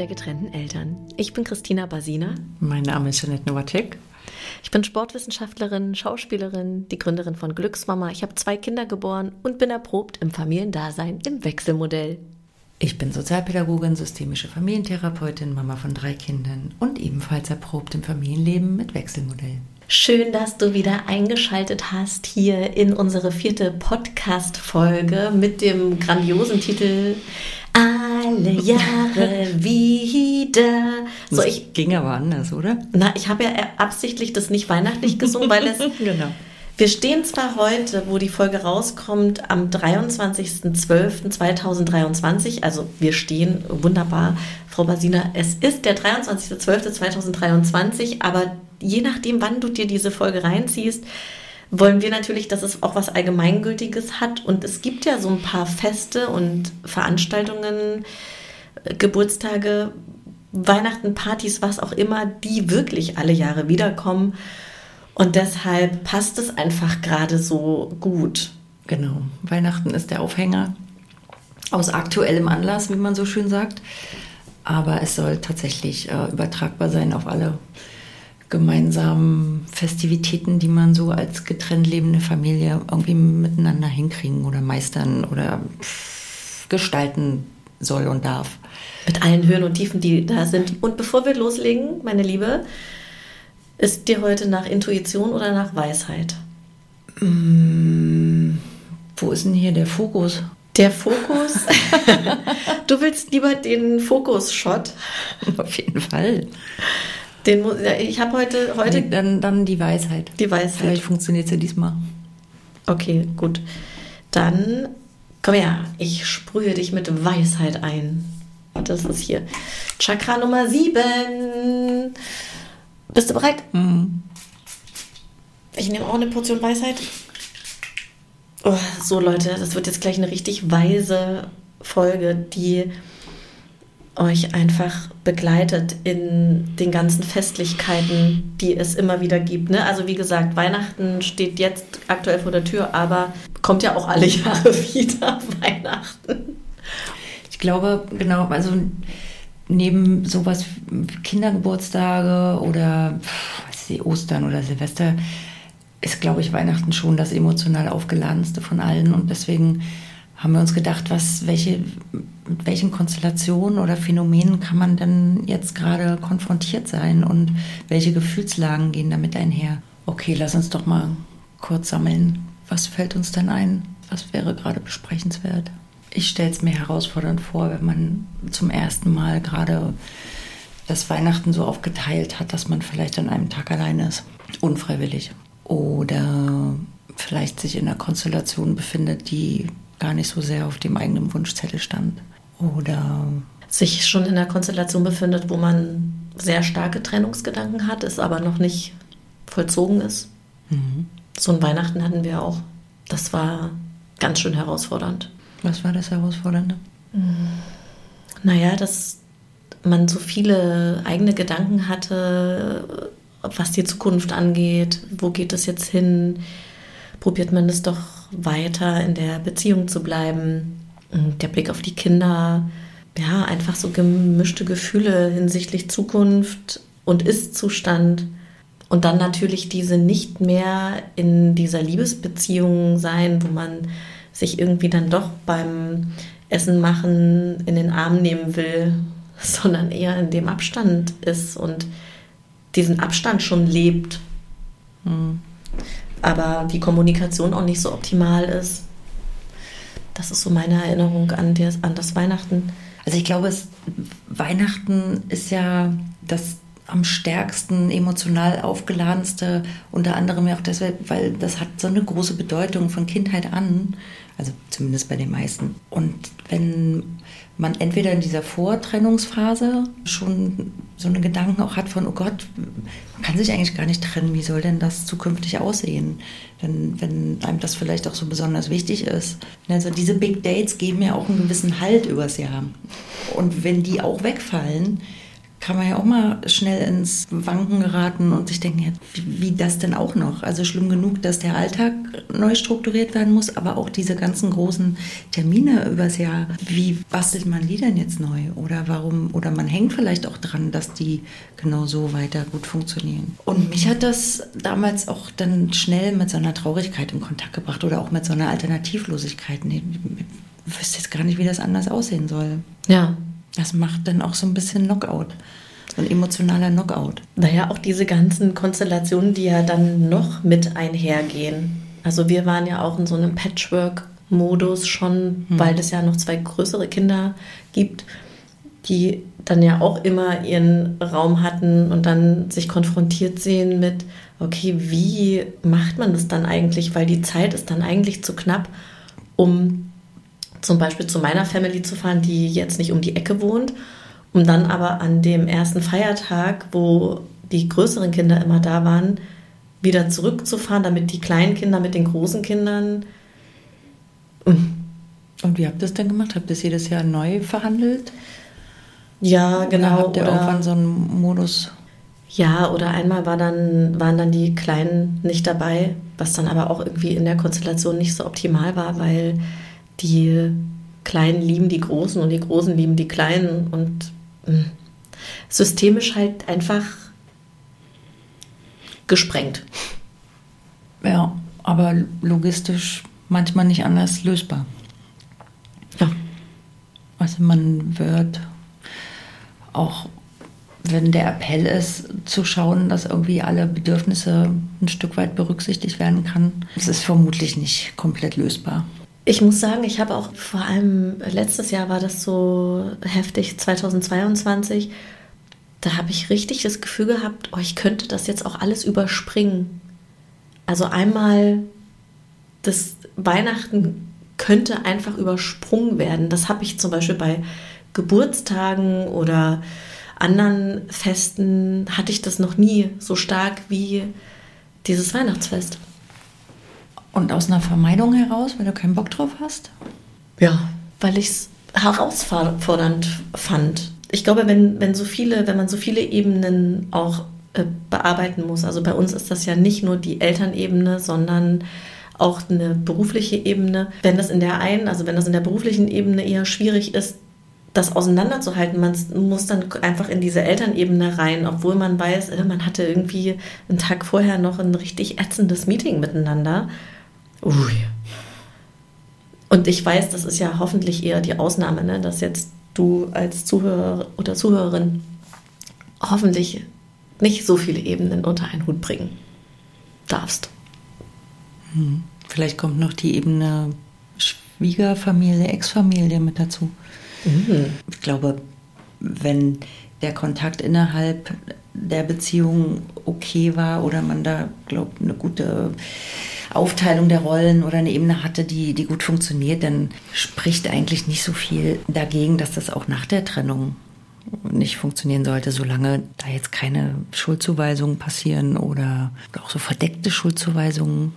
der getrennten Eltern. Ich bin Christina Basina. Mein Name ist Janette Nowacek. Ich bin Sportwissenschaftlerin, Schauspielerin, die Gründerin von Glücksmama. Ich habe zwei Kinder geboren und bin erprobt im Familiendasein im Wechselmodell. Ich bin Sozialpädagogin, systemische Familientherapeutin, Mama von drei Kindern und ebenfalls erprobt im Familienleben mit Wechselmodell. Schön, dass du wieder eingeschaltet hast hier in unsere vierte Podcast-Folge mit dem grandiosen Titel Alle Jahre wieder. So, das ich ging aber anders, oder? Na, ich habe ja absichtlich das nicht weihnachtlich gesungen, weil es genau. Wir stehen zwar heute, wo die Folge rauskommt, am 23.12.2023, also wir stehen wunderbar, Frau Basina, es ist der 23.12.2023, aber je nachdem, wann du dir diese Folge reinziehst, wollen wir natürlich, dass es auch was Allgemeingültiges hat. Und es gibt ja so ein paar Feste und Veranstaltungen, äh, Geburtstage, Weihnachten, Partys, was auch immer, die wirklich alle Jahre wiederkommen. Und deshalb passt es einfach gerade so gut. Genau. Weihnachten ist der Aufhänger aus aktuellem Anlass, wie man so schön sagt. Aber es soll tatsächlich äh, übertragbar sein auf alle gemeinsamen Festivitäten, die man so als getrennt lebende Familie irgendwie miteinander hinkriegen oder meistern oder gestalten soll und darf. Mit allen Höhen und Tiefen, die da sind. Und bevor wir loslegen, meine Liebe, ist dir heute nach Intuition oder nach Weisheit? Mmh, wo ist denn hier der Fokus? Der Fokus? du willst lieber den Fokus-Shot? Auf jeden Fall. Den, ich habe heute, heute. Nee, dann, dann die Weisheit. Die Weisheit. Vielleicht funktioniert sie ja diesmal. Okay, gut. Dann komm her, ich sprühe dich mit Weisheit ein. Das ist hier Chakra Nummer 7. Bist du bereit? Mhm. Ich nehme auch eine Portion Weisheit. Oh, so, Leute, das wird jetzt gleich eine richtig weise Folge, die euch einfach begleitet in den ganzen Festlichkeiten, die es immer wieder gibt. Ne? Also wie gesagt, Weihnachten steht jetzt aktuell vor der Tür, aber kommt ja auch alle Jahre wieder Weihnachten. Ich glaube, genau, also neben sowas wie Kindergeburtstage oder weiß ich, Ostern oder Silvester ist, glaube ich, Weihnachten schon das emotional aufgeladenste von allen und deswegen haben wir uns gedacht, was, welche, mit welchen Konstellationen oder Phänomenen kann man denn jetzt gerade konfrontiert sein und welche Gefühlslagen gehen damit einher? Okay, lass uns doch mal kurz sammeln. Was fällt uns denn ein? Was wäre gerade besprechenswert? Ich stelle es mir herausfordernd vor, wenn man zum ersten Mal gerade das Weihnachten so aufgeteilt hat, dass man vielleicht an einem Tag alleine ist, unfreiwillig. Oder vielleicht sich in einer Konstellation befindet, die gar nicht so sehr auf dem eigenen Wunschzettel stand. Oder sich schon in einer Konstellation befindet, wo man sehr starke Trennungsgedanken hat, es aber noch nicht vollzogen ist. Mhm. So ein Weihnachten hatten wir auch. Das war ganz schön herausfordernd. Was war das Herausfordernde? Naja, dass man so viele eigene Gedanken hatte, was die Zukunft angeht. Wo geht es jetzt hin? Probiert man es doch weiter in der Beziehung zu bleiben. Der Blick auf die Kinder, ja, einfach so gemischte Gefühle hinsichtlich Zukunft und Ist-Zustand. Und dann natürlich diese nicht mehr in dieser Liebesbeziehung sein, wo man sich irgendwie dann doch beim Essen machen in den Arm nehmen will, sondern eher in dem Abstand ist und diesen Abstand schon lebt. Hm aber die Kommunikation auch nicht so optimal ist. Das ist so meine Erinnerung an, der, an das Weihnachten. Also ich glaube, es, Weihnachten ist ja das am stärksten emotional aufgeladenste, unter anderem ja auch deshalb, weil das hat so eine große Bedeutung von Kindheit an, also zumindest bei den meisten. Und wenn man entweder in dieser Vortrennungsphase schon so eine Gedanken auch hat von, oh Gott, man kann sich eigentlich gar nicht trennen, wie soll denn das zukünftig aussehen? Denn wenn einem das vielleicht auch so besonders wichtig ist. Also diese Big Dates geben ja auch einen gewissen Halt übers Jahr. Und wenn die auch wegfallen, kann man ja auch mal schnell ins Wanken geraten und sich denken, ja, wie, wie, das denn auch noch? Also schlimm genug, dass der Alltag neu strukturiert werden muss, aber auch diese ganzen großen Termine übers Jahr. Wie bastelt man die denn jetzt neu? Oder warum, oder man hängt vielleicht auch dran, dass die genau so weiter gut funktionieren. Und mich hat das damals auch dann schnell mit so einer Traurigkeit in Kontakt gebracht oder auch mit so einer Alternativlosigkeit. Ich wüsste jetzt gar nicht, wie das anders aussehen soll. Ja, das macht dann auch so ein bisschen Knockout. So ein emotionaler Knockout. Naja, auch diese ganzen Konstellationen, die ja dann noch mit einhergehen. Also wir waren ja auch in so einem Patchwork-Modus schon, hm. weil es ja noch zwei größere Kinder gibt, die dann ja auch immer ihren Raum hatten und dann sich konfrontiert sehen mit, okay, wie macht man das dann eigentlich? Weil die Zeit ist dann eigentlich zu knapp, um zum Beispiel zu meiner Family zu fahren, die jetzt nicht um die Ecke wohnt, um dann aber an dem ersten Feiertag, wo die größeren Kinder immer da waren, wieder zurückzufahren, damit die kleinen Kinder mit den großen Kindern. Mm. Und wie habt ihr das denn gemacht? Habt ihr das jedes Jahr neu verhandelt? Ja, genau. Oder habt ihr oder, irgendwann so einen Modus? Ja, oder einmal war dann, waren dann die Kleinen nicht dabei, was dann aber auch irgendwie in der Konstellation nicht so optimal war, weil die Kleinen lieben die Großen und die Großen lieben die Kleinen und mh, hm, systemisch halt einfach gesprengt. Ja, aber logistisch manchmal nicht anders lösbar. Ja. Also man wird auch, wenn der Appell ist, zu schauen, dass irgendwie alle Bedürfnisse ein Stück weit berücksichtigt werden kann, es ist vermutlich nicht komplett lösbar. Ich muss sagen, ich habe auch vor allem letztes Jahr war das so heftig, 2022. Da habe ich richtig das Gefühl gehabt, oh, ich könnte das jetzt auch alles überspringen. Also einmal das Weihnachten könnte einfach übersprungen werden. Das habe ich zum Beispiel bei Geburtstagen oder anderen Festen hatte ich das noch nie so stark wie dieses Weihnachtsfest. Und aus einer Vermeidung heraus, weil du keinen Bock drauf hast? Ja, weil ich es herausfordernd fand. Ich glaube, wenn, wenn so viele, wenn man so viele Ebenen auch äh, bearbeiten muss, also bei uns ist das ja nicht nur die Elternebene, sondern auch eine berufliche Ebene. Wenn das in der einen, also wenn das in der beruflichen Ebene eher schwierig ist, das auseinanderzuhalten. Man muss dann einfach in diese Elternebene rein, obwohl man weiß, äh, man hatte irgendwie einen Tag vorher noch ein richtig ätzendes Meeting miteinander. Ui. Und ich weiß, das ist ja hoffentlich eher die Ausnahme, ne? dass jetzt du als Zuhörer oder Zuhörerin hoffentlich nicht so viele Ebenen unter einen Hut bringen darfst. Hm. Vielleicht kommt noch die Ebene Schwiegerfamilie, Ex-Familie mit dazu. Mhm. Ich glaube, wenn der Kontakt innerhalb der Beziehung okay war oder man da, glaube eine gute Aufteilung der Rollen oder eine Ebene hatte, die, die gut funktioniert, dann spricht eigentlich nicht so viel dagegen, dass das auch nach der Trennung nicht funktionieren sollte, solange da jetzt keine Schuldzuweisungen passieren oder auch so verdeckte Schuldzuweisungen.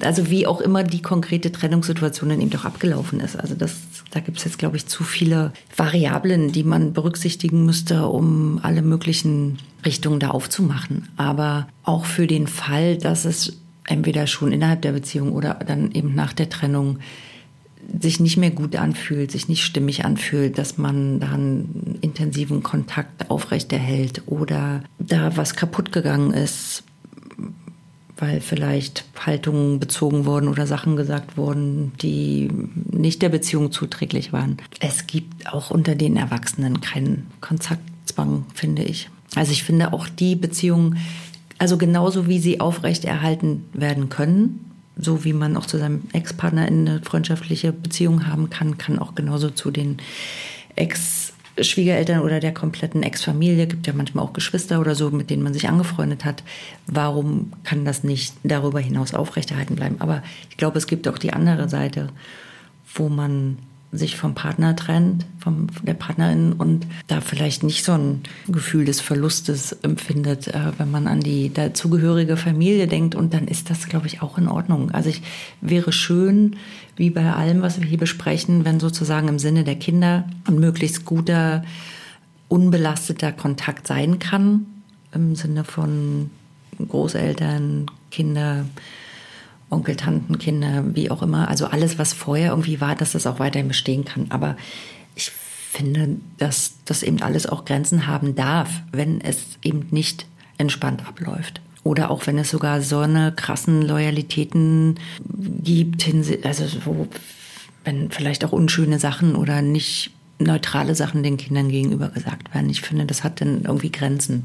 Also wie auch immer die konkrete Trennungssituation dann eben doch abgelaufen ist. Also das, da gibt es jetzt, glaube ich, zu viele Variablen, die man berücksichtigen müsste, um alle möglichen Richtungen da aufzumachen. Aber auch für den Fall, dass es entweder schon innerhalb der Beziehung oder dann eben nach der Trennung sich nicht mehr gut anfühlt, sich nicht stimmig anfühlt, dass man da einen intensiven Kontakt aufrechterhält oder da was kaputt gegangen ist, weil vielleicht Haltungen bezogen wurden oder Sachen gesagt wurden, die nicht der Beziehung zuträglich waren. Es gibt auch unter den Erwachsenen keinen Kontaktzwang, finde ich. Also ich finde auch die Beziehungen, also genauso wie sie aufrechterhalten werden können, so wie man auch zu seinem Ex-Partner eine freundschaftliche Beziehung haben kann, kann auch genauso zu den Ex-Schwiegereltern oder der kompletten Ex-Familie, gibt ja manchmal auch Geschwister oder so, mit denen man sich angefreundet hat. Warum kann das nicht darüber hinaus aufrechterhalten bleiben? Aber ich glaube, es gibt auch die andere Seite, wo man sich vom Partner trennt, von der Partnerin und da vielleicht nicht so ein Gefühl des Verlustes empfindet, äh, wenn man an die dazugehörige Familie denkt. Und dann ist das, glaube ich, auch in Ordnung. Also ich wäre schön, wie bei allem, was wir hier besprechen, wenn sozusagen im Sinne der Kinder ein möglichst guter unbelasteter Kontakt sein kann, im Sinne von Großeltern, Kinder, Onkel, Tanten, Kinder, wie auch immer. Also alles, was vorher irgendwie war, dass das auch weiterhin bestehen kann. Aber ich finde, dass das eben alles auch Grenzen haben darf, wenn es eben nicht entspannt abläuft. Oder auch wenn es sogar so eine krassen Loyalitäten gibt, also so, wenn vielleicht auch unschöne Sachen oder nicht neutrale Sachen den Kindern gegenüber gesagt werden. Ich finde, das hat dann irgendwie Grenzen.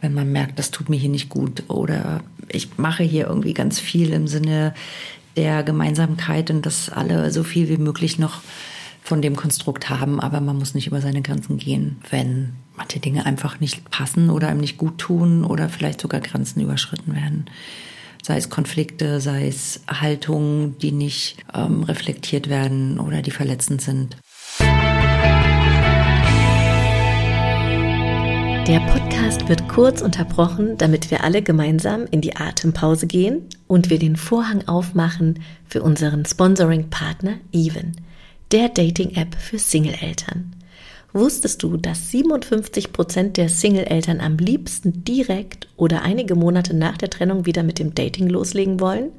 Wenn man merkt, das tut mir hier nicht gut oder ich mache hier irgendwie ganz viel im Sinne der Gemeinsamkeit und dass alle so viel wie möglich noch von dem Konstrukt haben, aber man muss nicht über seine Grenzen gehen, wenn manche Dinge einfach nicht passen oder einem nicht gut tun oder vielleicht sogar Grenzen überschritten werden. Sei es Konflikte, sei es Haltungen, die nicht ähm, reflektiert werden oder die verletzend sind. Der Podcast wird kurz unterbrochen, damit wir alle gemeinsam in die Atempause gehen und wir den Vorhang aufmachen für unseren Sponsoring-Partner Even der Dating-App für Single-Eltern. Wusstest du, dass 57 Prozent der Single-Eltern am liebsten direkt oder einige Monate nach der Trennung wieder mit dem Dating loslegen wollen?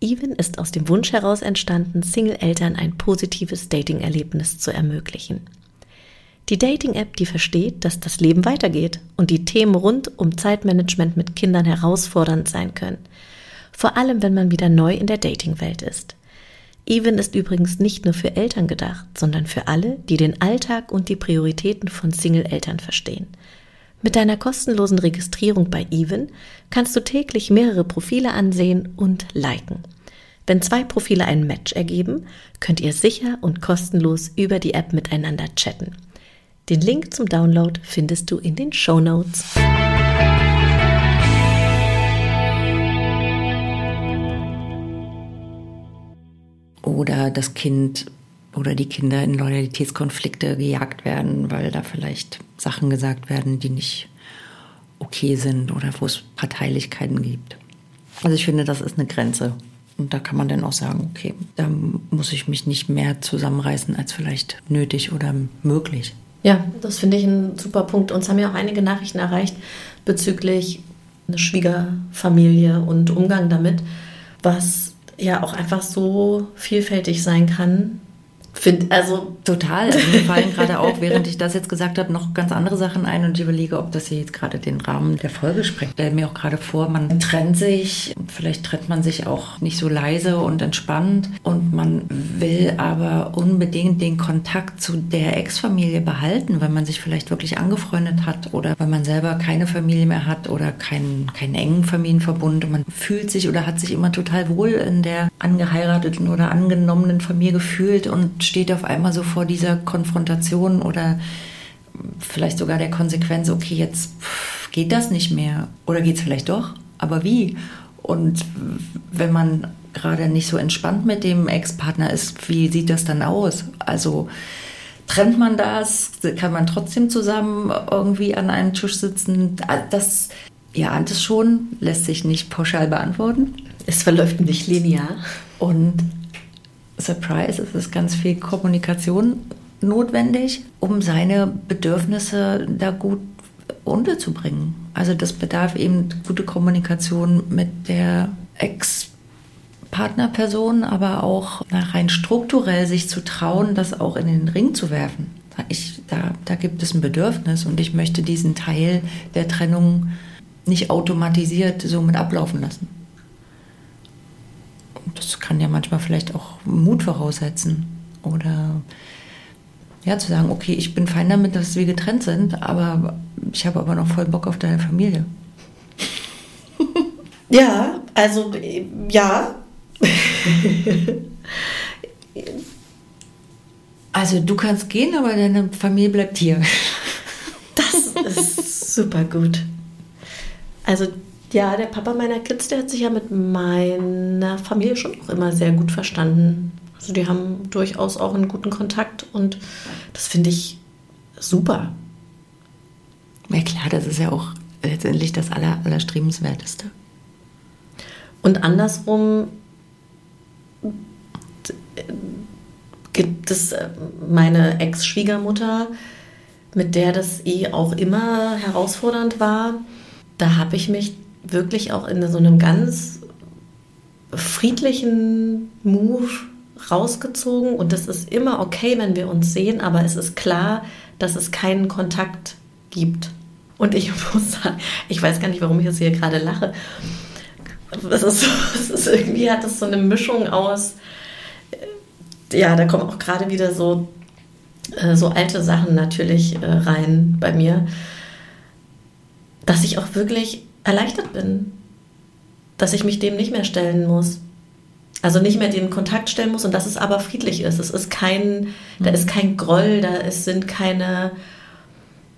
Even ist aus dem Wunsch heraus entstanden, Single-Eltern ein positives Dating-Erlebnis zu ermöglichen. Die Dating-App, die versteht, dass das Leben weitergeht und die Themen rund um Zeitmanagement mit Kindern herausfordernd sein können. Vor allem, wenn man wieder neu in der Dating-Welt ist. Even ist übrigens nicht nur für Eltern gedacht, sondern für alle, die den Alltag und die Prioritäten von Single-Eltern verstehen. Mit deiner kostenlosen Registrierung bei Even kannst du täglich mehrere Profile ansehen und liken. Wenn zwei Profile ein Match ergeben, könnt ihr sicher und kostenlos über die App miteinander chatten. Den Link zum Download findest du in den Show Notes. oder das Kind oder die Kinder in Loyalitätskonflikte gejagt werden, weil da vielleicht Sachen gesagt werden, die nicht okay sind oder wo es Parteilichkeiten gibt. Also ich finde, das ist eine Grenze. Und da kann man dann auch sagen, okay, da muss ich mich nicht mehr zusammenreißen als vielleicht nötig oder möglich. Ja, das finde ich ein super Punkt. Uns haben ja auch einige Nachrichten erreicht bezüglich einer Schwiegerfamilie und Umgang damit, was ja auch einfach so vielfältig sein kann, Find, also total. Also mir fallen gerade auch, während ich das jetzt gesagt habe, noch ganz andere Sachen ein und ich überlege, ob das hier jetzt gerade den Rahmen der Folge sprengt. Stell mir auch gerade vor, man trennt sich, vielleicht trennt man sich auch nicht so leise und entspannt und man will aber unbedingt den Kontakt zu der Ex-Familie behalten, weil man sich vielleicht wirklich angefreundet hat oder weil man selber keine Familie mehr hat oder keinen, keinen engen Familienverbund. Und man fühlt sich oder hat sich immer total wohl in der angeheirateten oder angenommenen Familie gefühlt und steht auf einmal so vor dieser Konfrontation oder vielleicht sogar der Konsequenz, okay, jetzt geht das nicht mehr oder geht es vielleicht doch, aber wie? Und wenn man gerade nicht so entspannt mit dem Ex-Partner ist, wie sieht das dann aus? Also trennt man das? Kann man trotzdem zusammen irgendwie an einem Tisch sitzen? Das, ihr ahnt es schon, lässt sich nicht pauschal beantworten. Es verläuft nicht linear. Und Surprise, es ist ganz viel Kommunikation notwendig, um seine Bedürfnisse da gut unterzubringen. Also das bedarf eben gute Kommunikation mit der Ex-Partnerperson, aber auch rein strukturell sich zu trauen, das auch in den Ring zu werfen. Ich, da, da gibt es ein Bedürfnis und ich möchte diesen Teil der Trennung nicht automatisiert so mit ablaufen lassen das kann ja manchmal vielleicht auch Mut voraussetzen. Oder ja, zu sagen, okay, ich bin fein damit, dass wir getrennt sind, aber ich habe aber noch voll Bock auf deine Familie. Ja, also ja. also du kannst gehen, aber deine Familie bleibt hier. Das ist super gut. Also ja, der Papa meiner Kids, der hat sich ja mit meiner Familie schon auch immer sehr gut verstanden. Also die haben durchaus auch einen guten Kontakt und das finde ich super. Ja klar, das ist ja auch letztendlich das Aller, Allerstrebenswerteste. Und andersrum gibt es äh, meine Ex-Schwiegermutter, mit der das eh auch immer herausfordernd war, da habe ich mich wirklich auch in so einem ganz friedlichen Move rausgezogen und es ist immer okay, wenn wir uns sehen, aber es ist klar, dass es keinen Kontakt gibt. Und ich muss sagen, ich weiß gar nicht, warum ich jetzt hier gerade lache. Es ist, es ist irgendwie hat das so eine Mischung aus, ja, da kommen auch gerade wieder so, äh, so alte Sachen natürlich äh, rein bei mir, dass ich auch wirklich erleichtert bin, dass ich mich dem nicht mehr stellen muss. Also nicht mehr den Kontakt stellen muss und dass es aber friedlich ist. Es ist kein, da ist kein Groll, da ist, sind keine,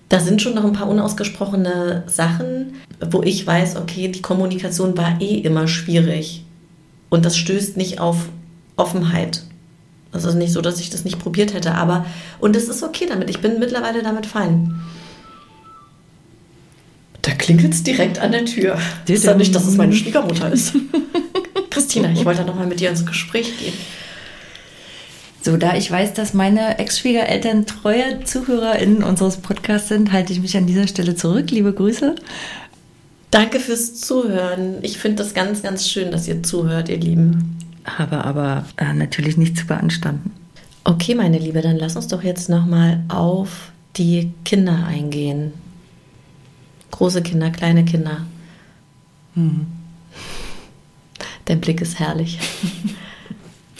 da sind schon noch ein paar unausgesprochene Sachen, wo ich weiß, okay, die Kommunikation war eh immer schwierig. Und das stößt nicht auf Offenheit. Es ist nicht so, dass ich das nicht probiert hätte, aber und es ist okay damit. Ich bin mittlerweile damit fein. Da klingelt es direkt an der Tür. Das ist ja nicht, dass es meine Schwiegermutter ist. Christina, ich wollte noch mal mit dir ins Gespräch gehen. So, da ich weiß, dass meine Ex-Schwiegereltern treue ZuhörerInnen unseres Podcasts sind, halte ich mich an dieser Stelle zurück. Liebe Grüße. Danke fürs Zuhören. Ich finde das ganz, ganz schön, dass ihr zuhört, ihr Lieben. Habe aber äh, natürlich nicht zu beanstanden. Okay, meine Liebe, dann lass uns doch jetzt noch mal auf die Kinder eingehen. Große Kinder, kleine Kinder. Hm. Dein Blick ist herrlich.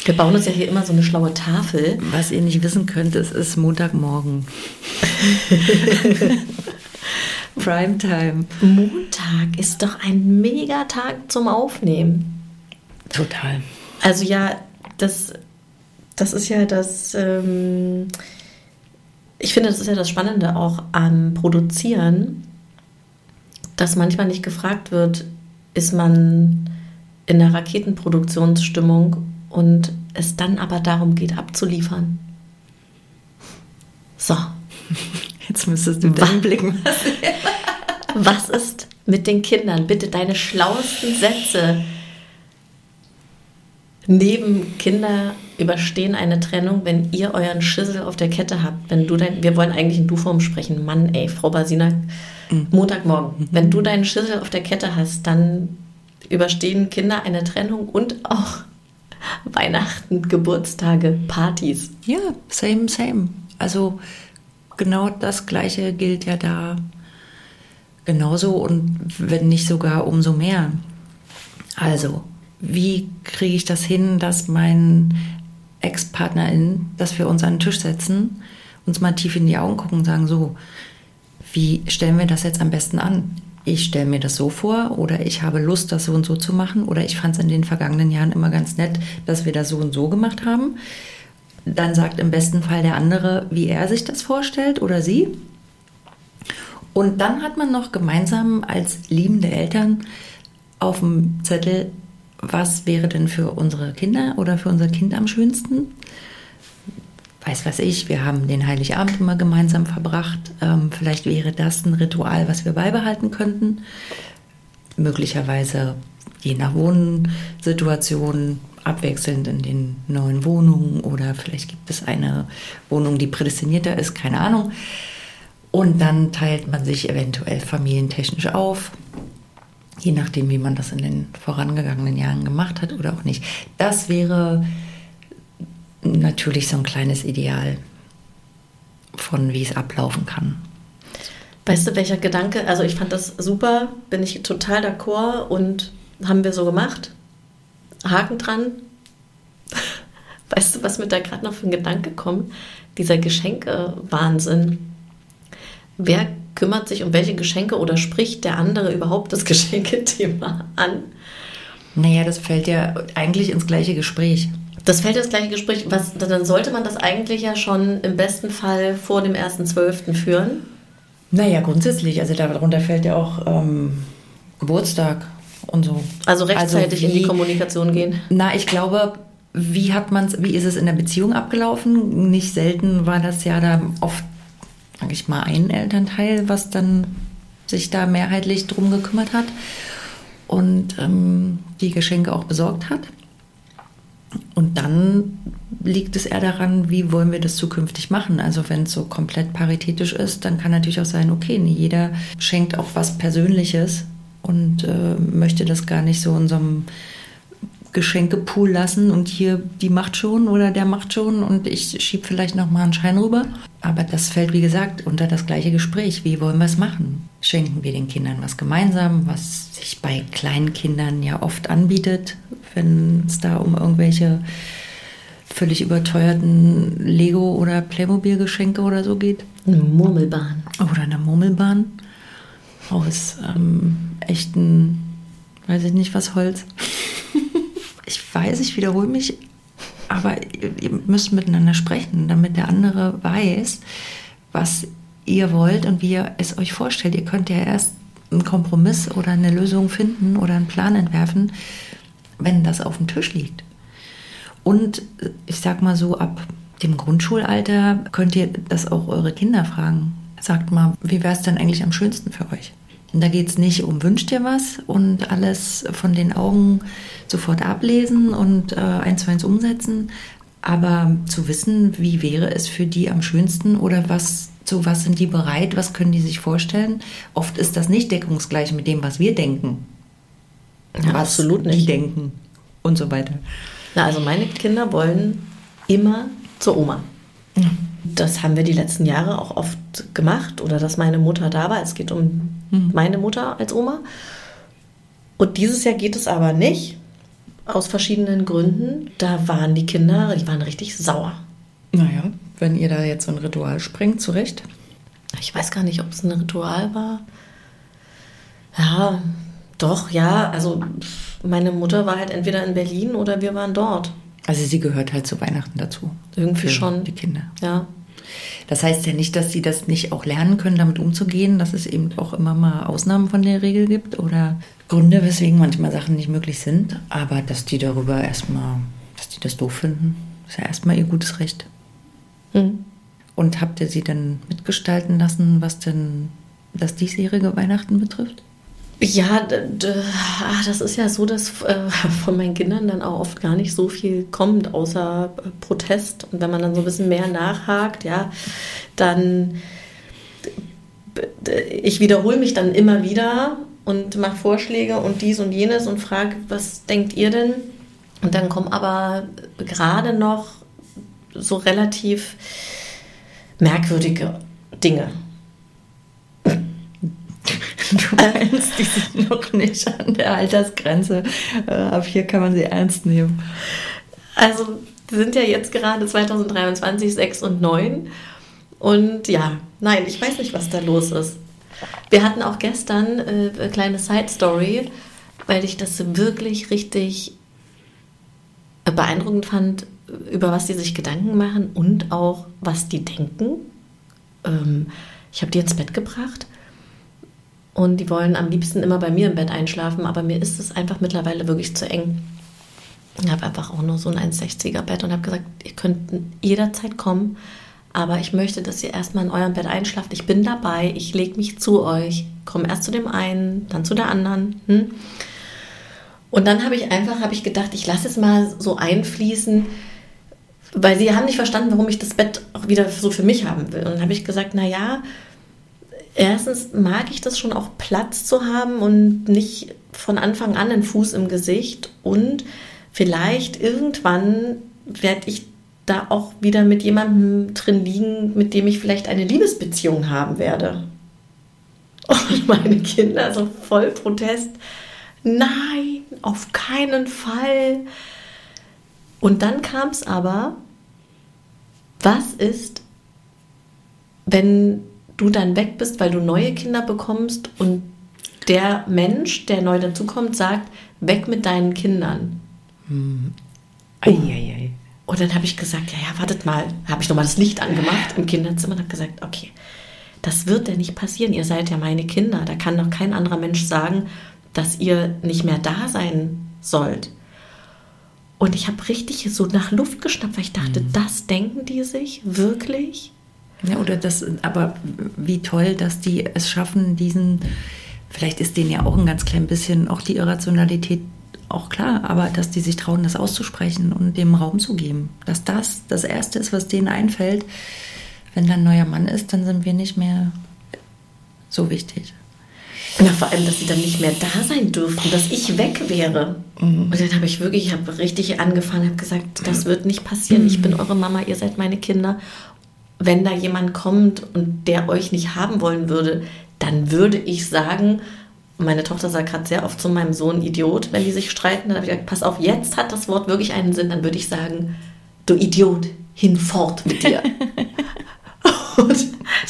Wir bauen uns ja hier immer so eine schlaue Tafel. Was ihr nicht wissen könnt, es ist Montagmorgen. Primetime. Montag ist doch ein Megatag zum Aufnehmen. Total. Also ja, das, das ist ja das, ähm, ich finde, das ist ja das Spannende auch am Produzieren, dass manchmal nicht gefragt wird, ist man in der Raketenproduktionsstimmung und es dann aber darum geht, abzuliefern. So. Jetzt müsstest du deinen Blick machen. Was ist mit den Kindern? Bitte deine schlauesten Sätze. Neben Kinder überstehen eine Trennung, wenn ihr euren Schissel auf der Kette habt. Wenn du dein, wir wollen eigentlich in Du-Form sprechen. Mann, ey, Frau Basina, mhm. Montagmorgen. Wenn du deinen Schissel auf der Kette hast, dann überstehen Kinder eine Trennung und auch Weihnachten, Geburtstage, Partys. Ja, same, same. Also genau das Gleiche gilt ja da genauso und wenn nicht sogar umso mehr. Also, wie kriege ich das hin, dass mein Ex-Partnerin, dass wir uns an den Tisch setzen, uns mal tief in die Augen gucken und sagen, so, wie stellen wir das jetzt am besten an? ich stelle mir das so vor oder ich habe Lust, das so und so zu machen oder ich fand es in den vergangenen Jahren immer ganz nett, dass wir das so und so gemacht haben. Dann sagt im besten Fall der andere, wie er sich das vorstellt oder sie. Und dann hat man noch gemeinsam als liebende Eltern auf dem Zettel, was wäre denn für unsere Kinder oder für unser Kind am schönsten? Weiß was ich, wir haben den Heiligabend immer gemeinsam verbracht. Ähm, vielleicht wäre das ein Ritual, was wir beibehalten könnten. Möglicherweise je nach Wohnsituation abwechselnd in den neuen Wohnungen oder vielleicht gibt es eine Wohnung, die prädestinierter ist, keine Ahnung. Und dann teilt man sich eventuell familientechnisch auf, je nachdem, wie man das in den vorangegangenen Jahren gemacht hat oder auch nicht. Das wäre natürlich so ein kleines Ideal von, wie es ablaufen kann. Weißt du, welcher Gedanke, also ich fand das super, bin ich total d'accord und haben wir so gemacht. Haken dran. Weißt du, was mir da gerade noch für ein Gedanke kommt? Dieser Geschenke-Wahnsinn. Wer kümmert sich um welche Geschenke oder spricht der andere überhaupt das Geschenkethema an? Naja, das fällt ja eigentlich ins gleiche Gespräch. Das fällt das gleiche Gespräch. Was, dann sollte man das eigentlich ja schon im besten Fall vor dem 1.12. führen. Naja, grundsätzlich. Also darunter fällt ja auch ähm, Geburtstag und so. Also rechtzeitig also wie, in die Kommunikation gehen. Na, ich glaube, wie hat man's, wie ist es in der Beziehung abgelaufen? Nicht selten war das ja da oft, sage ich mal, ein Elternteil, was dann sich da mehrheitlich drum gekümmert hat und ähm, die Geschenke auch besorgt hat. Und dann liegt es eher daran, wie wollen wir das zukünftig machen. Also wenn es so komplett paritätisch ist, dann kann natürlich auch sein, okay, nicht jeder schenkt auch was Persönliches und äh, möchte das gar nicht so in so einem Geschenkepool lassen und hier die macht schon oder der macht schon und ich schiebe vielleicht noch mal einen Schein rüber. Aber das fällt, wie gesagt, unter das gleiche Gespräch. Wie wollen wir es machen? Schenken wir den Kindern was gemeinsam, was sich bei kleinen Kindern ja oft anbietet, wenn es da um irgendwelche völlig überteuerten Lego- oder Playmobil-Geschenke oder so geht. Eine Murmelbahn. Oder eine Murmelbahn aus ähm, echten, weiß ich nicht was, Holz. ich weiß, ich wiederhole mich, aber ihr, ihr müsst miteinander sprechen, damit der andere weiß, was ihr wollt und wie ihr es euch vorstellt. Ihr könnt ja erst einen Kompromiss oder eine Lösung finden oder einen Plan entwerfen, wenn das auf dem Tisch liegt. Und ich sag mal so, ab dem Grundschulalter könnt ihr das auch eure Kinder fragen. Sagt mal, wie wäre es denn eigentlich am schönsten für euch? Und da geht es nicht um wünscht dir was und alles von den Augen sofort ablesen und äh, eins zu eins umsetzen, aber zu wissen, wie wäre es für die am schönsten oder was, zu was sind die bereit, was können die sich vorstellen. Oft ist das nicht deckungsgleich mit dem, was wir denken. Ja, was absolut die nicht. denken und so weiter. Na, also meine Kinder wollen immer zur Oma. Das haben wir die letzten Jahre auch oft gemacht oder dass meine Mutter da war. Es geht um Mhm. meine Mutter als Oma. Und dieses Jahr geht es aber nicht, aus verschiedenen Gründen. Da waren die Kinder, die waren richtig sauer. Naja, wenn ihr da jetzt so ein Ritual springt, zurecht. Ich weiß gar nicht, ob es ein Ritual war. Ja, doch, ja. Also meine Mutter war halt entweder in Berlin oder wir waren dort. Also sie gehört halt zu Weihnachten dazu. Irgendwie schon. Die Kinder. Ja. Das heißt ja nicht, dass sie das nicht auch lernen können, damit umzugehen, dass es eben auch immer mal Ausnahmen von der Regel gibt oder Gründe, weswegen manchmal Sachen nicht möglich sind. Aber dass die darüber erstmal, dass die das doof finden, ist ja erstmal ihr gutes Recht. Hm. Und habt ihr sie denn mitgestalten lassen, was denn das diesjährige Weihnachten betrifft? Ja, ah, das ist ja so, dass äh, von meinen Kindern dann auch oft gar nicht so viel kommt, außer äh, Protest. Und wenn man dann so ein bisschen mehr nachhakt, ja, dann ich wiederhole mich dann immer wieder und mache Vorschläge und dies und jenes und frage, was denkt ihr denn? Und dann kommen aber gerade noch so relativ merkwürdige Dinge. Du meinst, die sind noch nicht an der Altersgrenze. Äh, Ab hier kann man sie ernst nehmen. Also wir sind ja jetzt gerade 2023, 6 und 9. Und ja, nein, ich weiß nicht, was da los ist. Wir hatten auch gestern äh, eine kleine Side-Story, weil ich das wirklich richtig äh, beeindruckend fand, über was die sich Gedanken machen und auch, was die denken. Ähm, ich habe die ins Bett gebracht und die wollen am liebsten immer bei mir im Bett einschlafen, aber mir ist es einfach mittlerweile wirklich zu eng. Ich habe einfach auch nur so ein 1,60er Bett und habe gesagt, ihr könnt jederzeit kommen, aber ich möchte, dass ihr erstmal in eurem Bett einschlaft. Ich bin dabei, ich lege mich zu euch, komme erst zu dem einen, dann zu der anderen. Hm? Und dann habe ich einfach, habe ich gedacht, ich lasse es mal so einfließen, weil sie haben nicht verstanden, warum ich das Bett auch wieder so für mich haben will. Und dann habe ich gesagt, na ja, erstens mag ich das schon auch Platz zu haben und nicht von Anfang an einen Fuß im Gesicht und vielleicht irgendwann werde ich da auch wieder mit jemandem drin liegen, mit dem ich vielleicht eine Liebesbeziehung haben werde. Und meine Kinder so voll Protest. Nein, auf keinen Fall. Und dann kam es aber, was ist, wenn du dann weg bist, weil du neue Kinder bekommst und der Mensch, der neu dazukommt, sagt, weg mit deinen Kindern. Eieiei. Und dann habe ich gesagt, ja, ja, wartet mal. Habe ich nochmal das Licht angemacht im Kinderzimmer und habe gesagt, okay, das wird ja nicht passieren. Ihr seid ja meine Kinder. Da kann doch kein anderer Mensch sagen, dass ihr nicht mehr da sein sollt. Und ich habe richtig so nach Luft geschnappt, weil ich dachte, das denken die sich wirklich? Ja, oder das, aber wie toll, dass die es schaffen, diesen, vielleicht ist denen ja auch ein ganz klein bisschen auch die Irrationalität auch klar, aber dass die sich trauen, das auszusprechen und dem Raum zu geben. Dass das das Erste ist, was denen einfällt. Wenn da ein neuer Mann ist, dann sind wir nicht mehr so wichtig. Ja, vor allem, dass sie dann nicht mehr da sein dürften, dass ich weg wäre. Mhm. Und dann habe ich wirklich, ich habe richtig angefangen, habe gesagt, das wird nicht passieren. Ich bin eure Mama, ihr seid meine Kinder. Wenn da jemand kommt und der euch nicht haben wollen würde, dann würde ich sagen, meine Tochter sagt gerade sehr oft zu meinem Sohn Idiot, wenn die sich streiten. Dann habe ich gesagt, pass auf, jetzt hat das Wort wirklich einen Sinn. Dann würde ich sagen, du Idiot, hinfort mit dir. und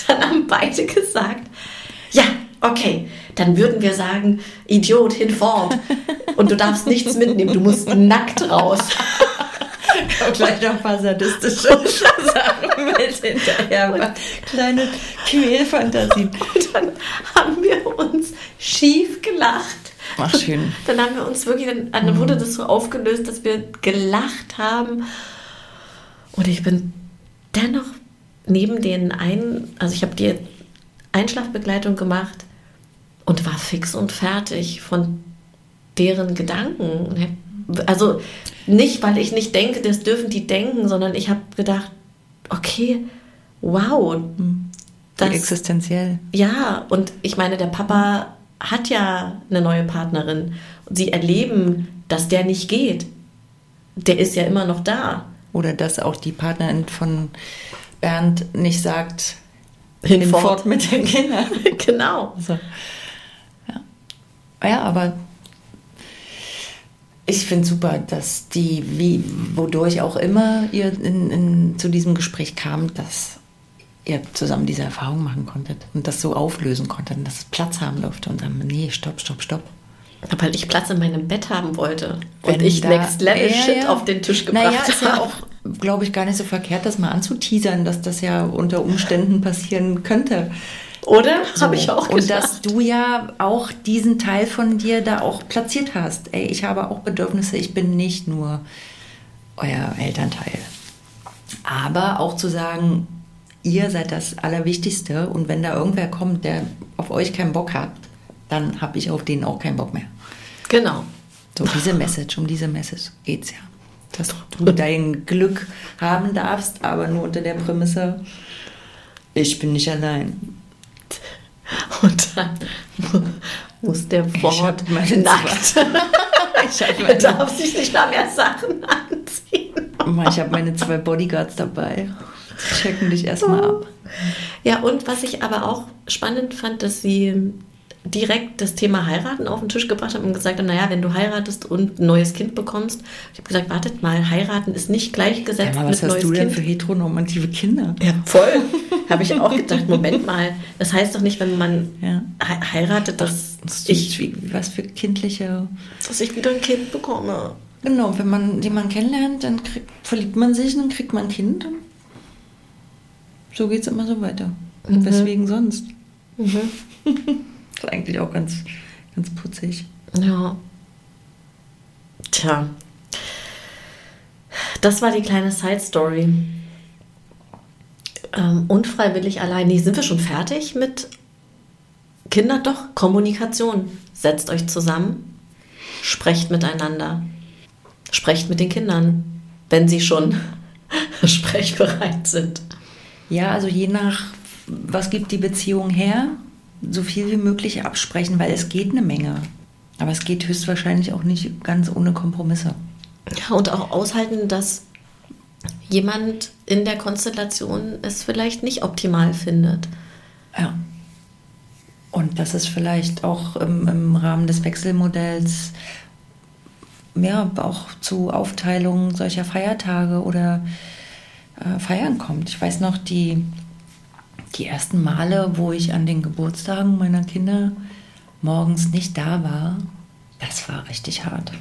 dann haben beide gesagt, ja, okay, dann würden wir sagen, Idiot, hinfort. Und du darfst nichts mitnehmen, du musst nackt raus. Kommt gleich noch ein paar sadistische Sachen mit hinterher. Und kleine Quälfantasien. Und dann haben wir uns schief gelacht. Ach, schön. Dann haben wir uns wirklich, dann, dann wurde das so aufgelöst, dass wir gelacht haben. Und ich bin dennoch neben den einen, also ich habe die Einschlafbegleitung gemacht und war fix und fertig von deren Gedanken. Also nicht, weil ich nicht denke, das dürfen die denken, sondern ich habe gedacht, okay, wow. Das, existenziell. Ja, und ich meine, der Papa hat ja eine neue Partnerin. Sie erleben, dass der nicht geht. Der ist ja immer noch da. Oder dass auch die Partnerin von Bernd nicht sagt, hinfort, mit den Kindern. genau. So. Ja. aber ich finde super, dass die, wie, wodurch auch immer ihr in, in, zu diesem Gespräch kam, dass ihr zusammen diese Erfahrung machen konntet und das so auflösen konntet und dass es Platz haben durfte und dann, nee, stopp, stopp, stopp. Weil ich Platz in meinem Bett haben wollte Wenn und ich da, Next Level ja, Shit ja. auf den Tisch gebracht naja, ist ja auch, glaube ich, gar nicht so verkehrt, das mal anzuteasern, dass das ja unter Umständen passieren könnte. Oder? So. Habe ich auch gedacht. Und dass du ja auch diesen Teil von dir da auch platziert hast. Ey, ich habe auch Bedürfnisse, ich bin nicht nur euer Elternteil. Aber auch zu sagen, ihr seid das Allerwichtigste und wenn da irgendwer kommt, der auf euch keinen Bock hat, dann habe ich auf den auch keinen Bock mehr. Genau. So, diese Message, um diese Message geht es ja. Dass du dein Glück haben darfst, aber nur unter der Prämisse, ich bin nicht allein. Und dann muss der Wort nackt. ich meine, darf sich nicht mal mehr Sachen anziehen. Ich habe meine zwei Bodyguards dabei. Checken dich erstmal ab. Ja, und was ich aber auch spannend fand, dass sie direkt das Thema heiraten auf den Tisch gebracht haben und gesagt haben, naja, wenn du heiratest und ein neues Kind bekommst, ich habe gesagt, wartet mal, heiraten ist nicht gleichgesetzt ja, was mit hast du denn für heteronormative Kinder? Ja, voll. habe ich auch gedacht, Moment mal, das heißt doch nicht, wenn man ja. heiratet, dass das ich wie, was für kindliche, dass ich wieder ein Kind bekomme. Genau, wenn man jemanden kennenlernt, dann krieg, verliebt man sich, dann kriegt man ein Kind. So geht es immer so weiter. Mhm. Weswegen sonst? Mhm. Das ist eigentlich auch ganz, ganz putzig. Ja. Tja. Das war die kleine Side-Story. Ähm, unfreiwillig allein. Nee, sind wir schon fertig mit Kinder? Doch, Kommunikation. Setzt euch zusammen, sprecht miteinander. Sprecht mit den Kindern, wenn sie schon sprechbereit sind. Ja, also je nach, was gibt die Beziehung her, so viel wie möglich absprechen, weil es geht eine Menge. Aber es geht höchstwahrscheinlich auch nicht ganz ohne Kompromisse. Ja, und auch aushalten, dass jemand in der Konstellation es vielleicht nicht optimal findet. Ja. Und dass es vielleicht auch im, im Rahmen des Wechselmodells ja, auch zu Aufteilungen solcher Feiertage oder äh, Feiern kommt. Ich weiß noch, die die ersten Male, wo ich an den Geburtstagen meiner Kinder morgens nicht da war, das war richtig hart.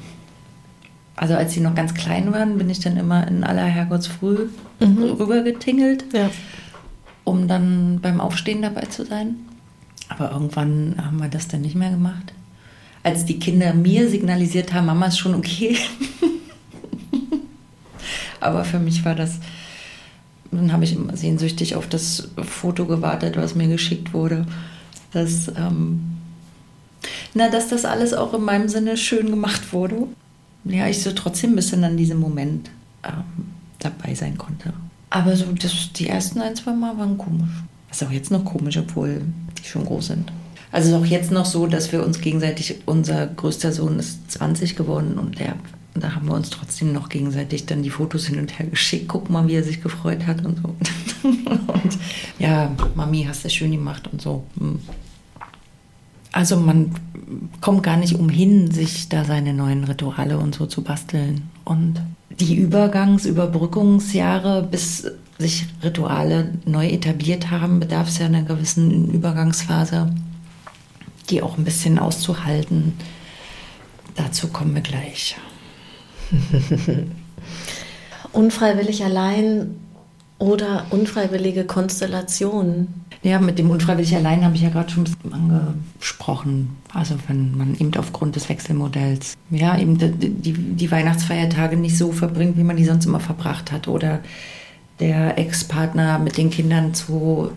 Also als sie noch ganz klein waren, bin ich dann immer in aller Herrgottsfrüh mhm. rübergetingelt, ja. um dann beim Aufstehen dabei zu sein. Aber irgendwann haben wir das dann nicht mehr gemacht. Als die Kinder mir signalisiert haben, Mama ist schon okay. Aber für mich war das dann habe ich immer sehnsüchtig auf das Foto gewartet, was mir geschickt wurde. Dass, ähm, na, dass das alles auch in meinem Sinne schön gemacht wurde. ja, ich so trotzdem ein bisschen an diesem Moment ähm, dabei sein konnte. Aber so das, die ersten ein, zwei Mal waren komisch. ist auch jetzt noch komisch, obwohl die schon groß sind. Also ist auch jetzt noch so, dass wir uns gegenseitig, unser größter Sohn ist 20 geworden und der, da haben wir uns trotzdem noch gegenseitig dann die Fotos hin und her geschickt. Guck mal, wie er sich gefreut hat und so. und ja, Mami, hast du schön gemacht und so. Hm. Also man kommt gar nicht umhin, sich da seine neuen Rituale und so zu basteln. Und die Übergangs-, Überbrückungsjahre, bis sich Rituale neu etabliert haben, bedarf es ja einer gewissen Übergangsphase, die auch ein bisschen auszuhalten. Dazu kommen wir gleich. Unfreiwillig allein oder unfreiwillige Konstellationen. Ja, mit dem unfreiwillig allein habe ich ja gerade schon ein bisschen angesprochen. Also wenn man eben aufgrund des Wechselmodells, ja, eben die, die, Weihnachtsfeiertage nicht so verbringt, wie man die sonst immer verbracht hat. Oder der Ex-Partner mit den Kindern zu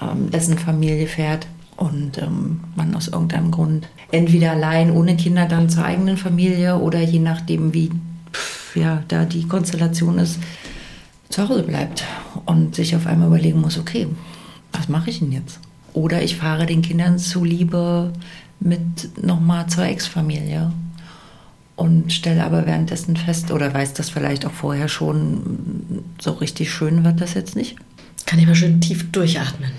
ähm, dessen Familie fährt und ähm, man aus irgendeinem Grund entweder allein ohne Kinder dann zur eigenen Familie oder je nachdem, wie pff, ja, da die Konstellation ist, zu Hause bleibt und sich auf einmal überlegen muss, okay, was mache ich denn jetzt? Oder ich fahre den Kindern zuliebe mit nochmal zur Ex-Familie und stelle aber währenddessen fest oder weiß das vielleicht auch vorher schon, so richtig schön wird das jetzt nicht. Kann ich mal schön tief durchatmen.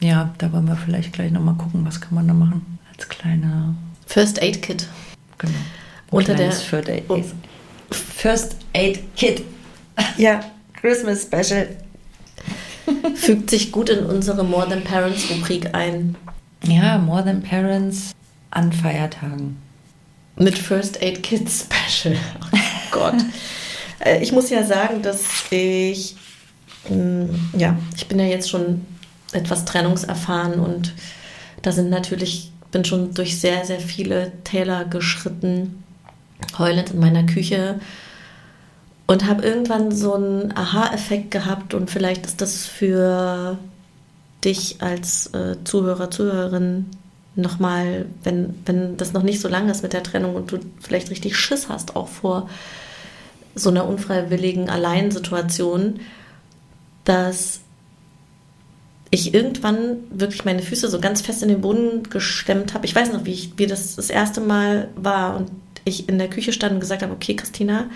Ja, da wollen wir vielleicht gleich nochmal gucken, was kann man da machen als kleiner First Aid Kit. Genau. Unter der First Aid, oh. First Aid Kit. Ja. Christmas Special. Fügt sich gut in unsere More Than Parents Rubrik ein. Ja, More Than Parents an Feiertagen. Mit First Aid Kit Special. Oh Gott. Äh, ich muss ja sagen, dass ich, mm, ja, ich bin ja jetzt schon etwas trennungserfahren und da sind natürlich, bin schon durch sehr, sehr viele Täler geschritten, heulend in meiner Küche und habe irgendwann so einen Aha-Effekt gehabt und vielleicht ist das für dich als äh, Zuhörer, Zuhörerin nochmal, wenn, wenn das noch nicht so lange ist mit der Trennung und du vielleicht richtig Schiss hast, auch vor so einer unfreiwilligen Alleinsituation, dass ich irgendwann wirklich meine Füße so ganz fest in den Boden gestemmt habe. Ich weiß noch, wie, ich, wie das das erste Mal war und ich in der Küche stand und gesagt habe, okay, Christina,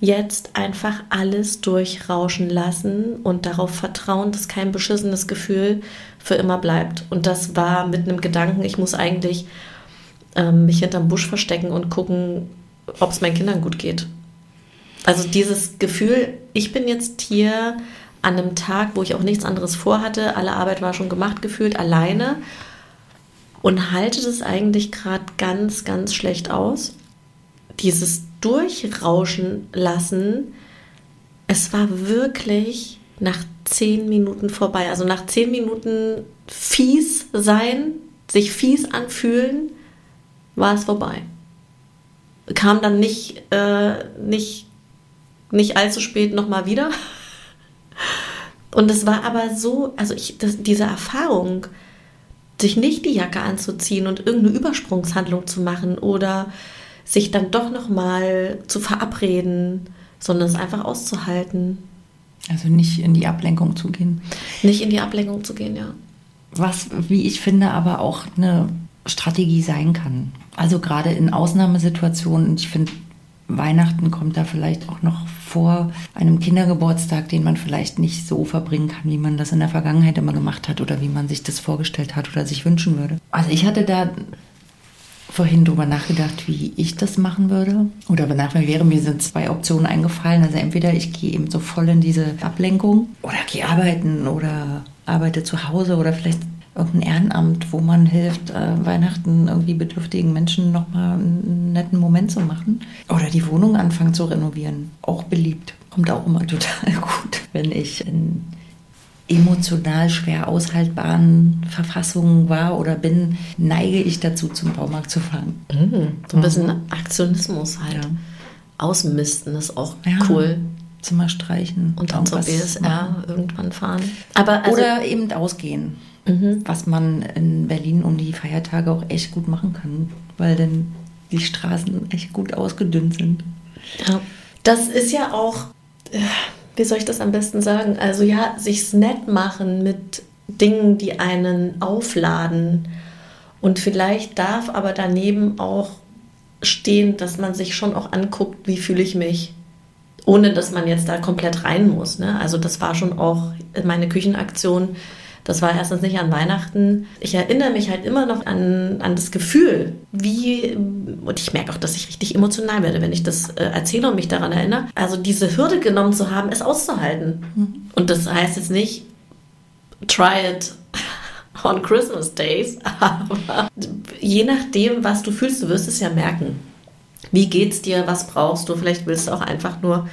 jetzt einfach alles durchrauschen lassen und darauf vertrauen, dass kein beschissenes Gefühl für immer bleibt. Und das war mit einem Gedanken, ich muss eigentlich ähm, mich hinterm Busch verstecken und gucken, ob es meinen Kindern gut geht. Also dieses Gefühl, ich bin jetzt hier an einem Tag, wo ich auch nichts anderes vorhatte, alle Arbeit war schon gemacht gefühlt, alleine und halte das eigentlich gerade ganz, ganz schlecht aus. Dieses durchrauschen lassen. Es war wirklich nach zehn Minuten vorbei. Also nach zehn Minuten fies sein, sich fies anfühlen, war es vorbei. Kam dann nicht, äh, nicht, nicht allzu spät nochmal wieder. Und es war aber so, also ich, das, diese Erfahrung, sich nicht die Jacke anzuziehen und irgendeine Übersprungshandlung zu machen oder sich dann doch noch mal zu verabreden, sondern es einfach auszuhalten. Also nicht in die Ablenkung zu gehen. Nicht in die Ablenkung zu gehen, ja. Was, wie ich finde, aber auch eine Strategie sein kann. Also gerade in Ausnahmesituationen, ich finde, Weihnachten kommt da vielleicht auch noch vor einem Kindergeburtstag, den man vielleicht nicht so verbringen kann, wie man das in der Vergangenheit immer gemacht hat oder wie man sich das vorgestellt hat oder sich wünschen würde. Also ich hatte da vorhin drüber nachgedacht, wie ich das machen würde. Oder danach wäre mir sind zwei Optionen eingefallen. Also entweder ich gehe eben so voll in diese Ablenkung oder gehe arbeiten oder arbeite zu Hause oder vielleicht irgendein Ehrenamt, wo man hilft, äh, Weihnachten irgendwie bedürftigen Menschen nochmal einen netten Moment zu machen. Oder die Wohnung anfangen zu renovieren. Auch beliebt. Kommt auch immer total gut, wenn ich in emotional schwer aushaltbaren Verfassungen war oder bin, neige ich dazu, zum Baumarkt zu fahren. Mhm. So ein bisschen mhm. Aktionismus halt. Ja. Ausmisten ist auch ja. cool. Zimmer streichen. Und dann zur BSR machen. irgendwann fahren. Aber also, oder eben ausgehen. Mhm. Was man in Berlin um die Feiertage auch echt gut machen kann. Weil dann die Straßen echt gut ausgedünnt sind. Ja, das ist ja auch, äh, wie soll ich das am besten sagen? Also ja, sich's nett machen mit Dingen, die einen aufladen. Und vielleicht darf aber daneben auch stehen, dass man sich schon auch anguckt, wie fühle ich mich, ohne dass man jetzt da komplett rein muss. Ne? Also das war schon auch meine Küchenaktion. Das war erstens nicht an Weihnachten. Ich erinnere mich halt immer noch an, an das Gefühl, wie, und ich merke auch, dass ich richtig emotional werde, wenn ich das äh, erzähle und mich daran erinnere. Also diese Hürde genommen zu haben, es auszuhalten. Mhm. Und das heißt jetzt nicht, try it on Christmas Days, aber je nachdem, was du fühlst, du wirst es ja merken. Wie geht's dir? Was brauchst du? Vielleicht willst du auch einfach nur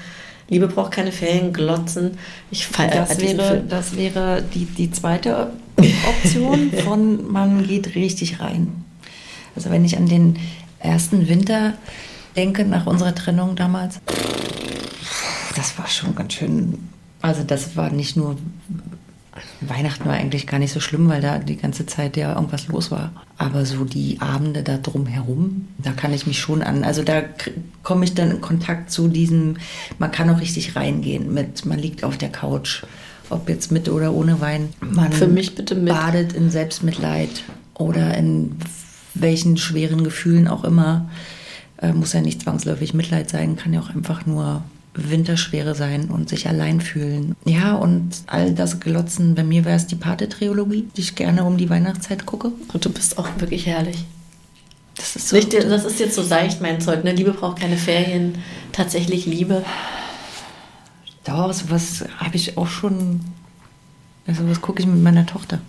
Liebe braucht keine Ferien, glotzen. Ich feiere das wäre, das wäre die, die zweite Option von man geht richtig rein. Also wenn ich an den ersten Winter denke, nach unserer Trennung damals, das war schon ganz schön. Also das war nicht nur Weihnachten war eigentlich gar nicht so schlimm, weil da die ganze Zeit ja irgendwas los war. Aber so die Abende da drumherum, da kann ich mich schon an. Also da komme ich dann in Kontakt zu diesem, man kann auch richtig reingehen mit, man liegt auf der Couch, ob jetzt mit oder ohne Wein. Man Für mich bitte mit. badet in Selbstmitleid oder in welchen schweren Gefühlen auch immer. Äh, muss ja nicht zwangsläufig Mitleid sein, kann ja auch einfach nur Winterschwere sein und sich allein fühlen. Ja, und all das Glotzen, bei mir wäre es die Pate-Trilogie, die ich gerne um die Weihnachtszeit gucke. Und du bist auch wirklich herrlich. Das ist, so, Nicht, das ist jetzt so seicht, mein Zeug. Ne? Liebe braucht keine Ferien. Tatsächlich Liebe. Doch, sowas habe ich auch schon. Also was gucke ich mit meiner Tochter.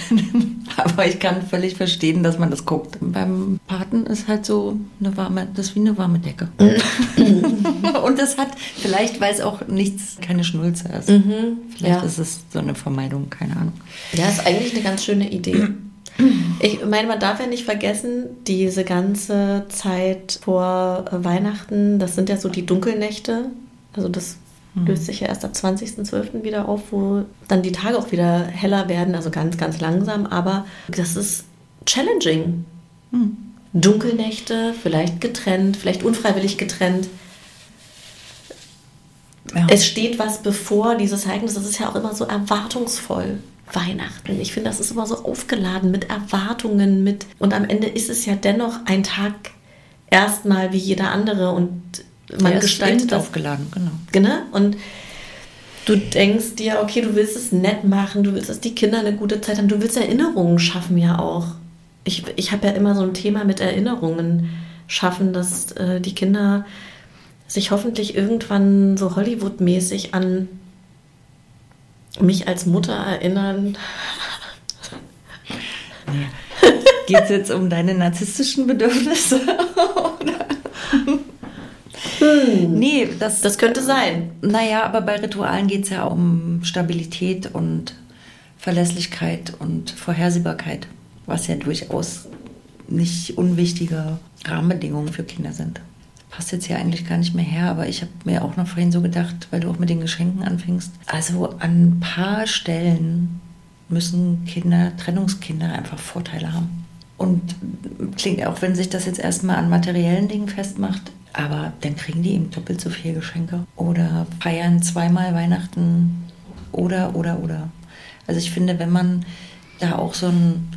Aber ich kann völlig verstehen, dass man das guckt. Beim Paten ist halt so eine warme, das ist wie eine warme Decke. Und das hat, vielleicht, weil es auch nichts, keine Schnulze ist. Mhm, vielleicht ja. ist es so eine Vermeidung, keine Ahnung. Ja, ist eigentlich eine ganz schöne Idee. Ich meine, man darf ja nicht vergessen, diese ganze Zeit vor Weihnachten, das sind ja so die Dunkelnächte. Also das. Löst sich ja erst ab 20.12. wieder auf, wo dann die Tage auch wieder heller werden, also ganz, ganz langsam. Aber das ist challenging. Mhm. Dunkelnächte, vielleicht getrennt, vielleicht unfreiwillig getrennt. Ja. Es steht was bevor, dieses Ereignis, das ist ja auch immer so erwartungsvoll. Weihnachten. Ich finde, das ist immer so aufgeladen mit Erwartungen, mit und am Ende ist es ja dennoch ein Tag erstmal wie jeder andere und man gestaltet das. aufgeladen, genau. Genau. Und du denkst dir, okay, du willst es nett machen, du willst, dass die Kinder eine gute Zeit haben, du willst Erinnerungen schaffen ja auch. Ich, ich habe ja immer so ein Thema mit Erinnerungen schaffen, dass äh, die Kinder sich hoffentlich irgendwann so Hollywood-mäßig an mich als Mutter erinnern. Geht es jetzt um deine narzisstischen Bedürfnisse? Hm. Nee, das, das könnte sein. Naja, aber bei Ritualen geht es ja um Stabilität und Verlässlichkeit und Vorhersehbarkeit, was ja durchaus nicht unwichtige Rahmenbedingungen für Kinder sind. Passt jetzt hier eigentlich gar nicht mehr her, aber ich habe mir auch noch vorhin so gedacht, weil du auch mit den Geschenken anfängst. Also an ein paar Stellen müssen Kinder, Trennungskinder einfach Vorteile haben. Und klingt auch, wenn sich das jetzt erstmal an materiellen Dingen festmacht, aber dann kriegen die eben doppelt so viele Geschenke oder feiern zweimal Weihnachten oder, oder, oder. Also ich finde, wenn man da auch so ein,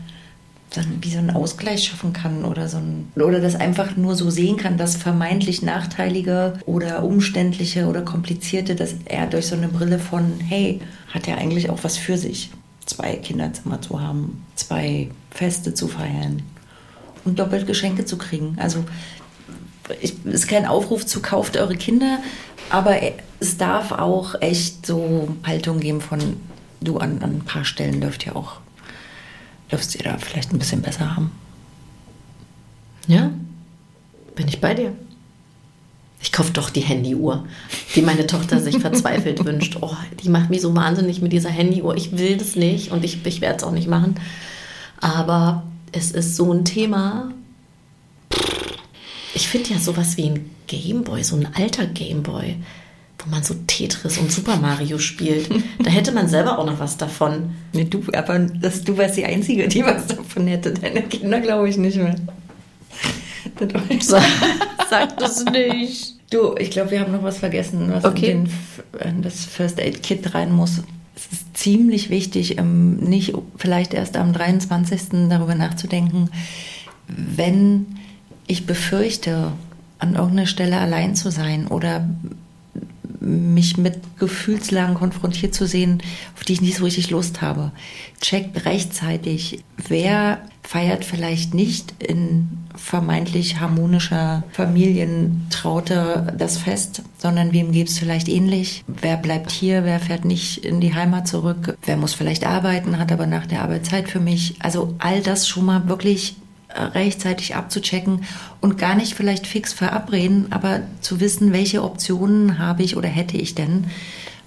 so wie so einen Ausgleich schaffen kann oder so ein, oder das einfach nur so sehen kann, dass vermeintlich nachteilige oder umständliche oder komplizierte, dass er durch so eine Brille von, hey, hat er eigentlich auch was für sich, zwei Kinderzimmer zu haben, zwei Feste zu feiern und doppelt Geschenke zu kriegen. Also ich, ist kein Aufruf zu kauft eure Kinder, aber es darf auch echt so Haltung geben von du an, an ein paar Stellen dürft ihr auch, dürft ihr da vielleicht ein bisschen besser haben. Ja, bin ich bei dir. Ich kaufe doch die Handyuhr, die meine Tochter sich verzweifelt wünscht. Oh, die macht mich so wahnsinnig mit dieser Handyuhr. Ich will das nicht und ich, ich werde es auch nicht machen. Aber es ist so ein Thema, ich finde ja sowas wie ein Gameboy, so ein alter Gameboy, wo man so Tetris und Super Mario spielt. Da hätte man selber auch noch was davon. Nee, du, aber das, du wärst die Einzige, die was davon hätte. Deine Kinder glaube ich nicht mehr. Sag, sag das nicht. Du, ich glaube, wir haben noch was vergessen, was Okay. in, den, in das First Aid Kit rein muss. Es ist ziemlich wichtig, ähm, nicht vielleicht erst am 23. darüber nachzudenken, wenn ich befürchte, an irgendeiner Stelle allein zu sein oder mich mit Gefühlslagen konfrontiert zu sehen, auf die ich nicht so richtig Lust habe. Checkt rechtzeitig, wer feiert vielleicht nicht in vermeintlich harmonischer Familientraute das Fest, sondern wem geht es vielleicht ähnlich? Wer bleibt hier, wer fährt nicht in die Heimat zurück? Wer muss vielleicht arbeiten, hat aber nach der Arbeit Zeit für mich? Also all das schon mal wirklich rechtzeitig abzuchecken und gar nicht vielleicht fix verabreden, aber zu wissen, welche Optionen habe ich oder hätte ich denn,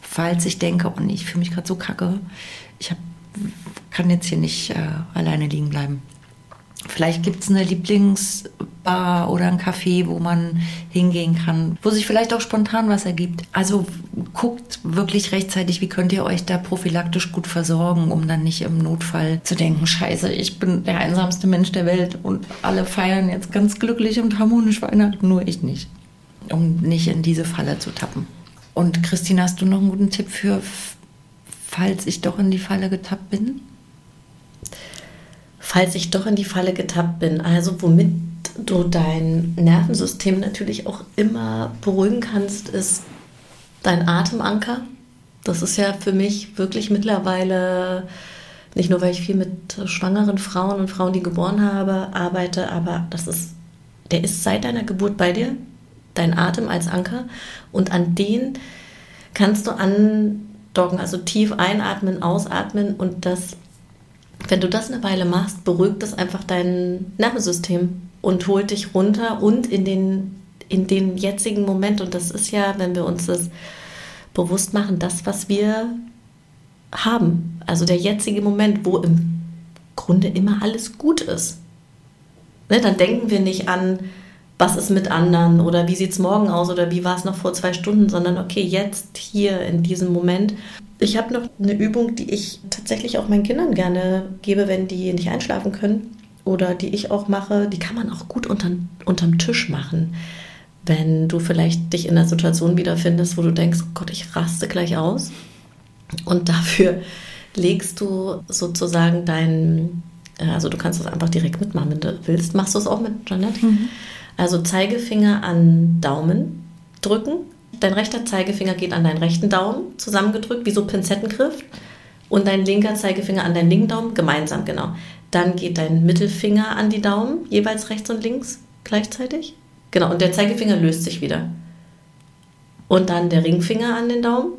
falls ich denke, oh nee, ich fühle mich gerade so kacke, ich hab, kann jetzt hier nicht äh, alleine liegen bleiben. Vielleicht gibt es eine Lieblingsbar oder ein Café, wo man hingehen kann, wo sich vielleicht auch spontan was ergibt. Also guckt wirklich rechtzeitig, wie könnt ihr euch da prophylaktisch gut versorgen, um dann nicht im Notfall zu denken, scheiße, ich bin der einsamste Mensch der Welt und alle feiern jetzt ganz glücklich und harmonisch Weihnachten, nur ich nicht. Um nicht in diese Falle zu tappen. Und Christine, hast du noch einen guten Tipp für, falls ich doch in die Falle getappt bin? Falls ich doch in die Falle getappt bin, also womit du dein Nervensystem natürlich auch immer beruhigen kannst, ist dein Atemanker. Das ist ja für mich wirklich mittlerweile, nicht nur weil ich viel mit schwangeren Frauen und Frauen, die geboren habe, arbeite, aber das ist, der ist seit deiner Geburt bei dir, dein Atem als Anker. Und an den kannst du andocken, also tief einatmen, ausatmen und das wenn du das eine Weile machst, beruhigt das einfach dein Nervensystem und holt dich runter und in den, in den jetzigen Moment. Und das ist ja, wenn wir uns das bewusst machen, das, was wir haben. Also der jetzige Moment, wo im Grunde immer alles gut ist. Ne, dann denken wir nicht an, was ist mit anderen oder wie sieht es morgen aus oder wie war es noch vor zwei Stunden, sondern okay, jetzt hier in diesem Moment. Ich habe noch eine Übung, die ich tatsächlich auch meinen Kindern gerne gebe, wenn die nicht einschlafen können oder die ich auch mache. Die kann man auch gut unterm, unterm Tisch machen. Wenn du vielleicht dich in einer Situation wiederfindest, wo du denkst, oh Gott, ich raste gleich aus. Und dafür legst du sozusagen dein, also du kannst das einfach direkt mitmachen, wenn du willst. Machst du es auch mit Janette? Also Zeigefinger an Daumen drücken. Dein rechter Zeigefinger geht an deinen rechten Daumen, zusammengedrückt, wie so Pinzettengriff. Und dein linker Zeigefinger an deinen linken Daumen, gemeinsam, genau. Dann geht dein Mittelfinger an die Daumen, jeweils rechts und links gleichzeitig. Genau, und der Zeigefinger löst sich wieder. Und dann der Ringfinger an den Daumen.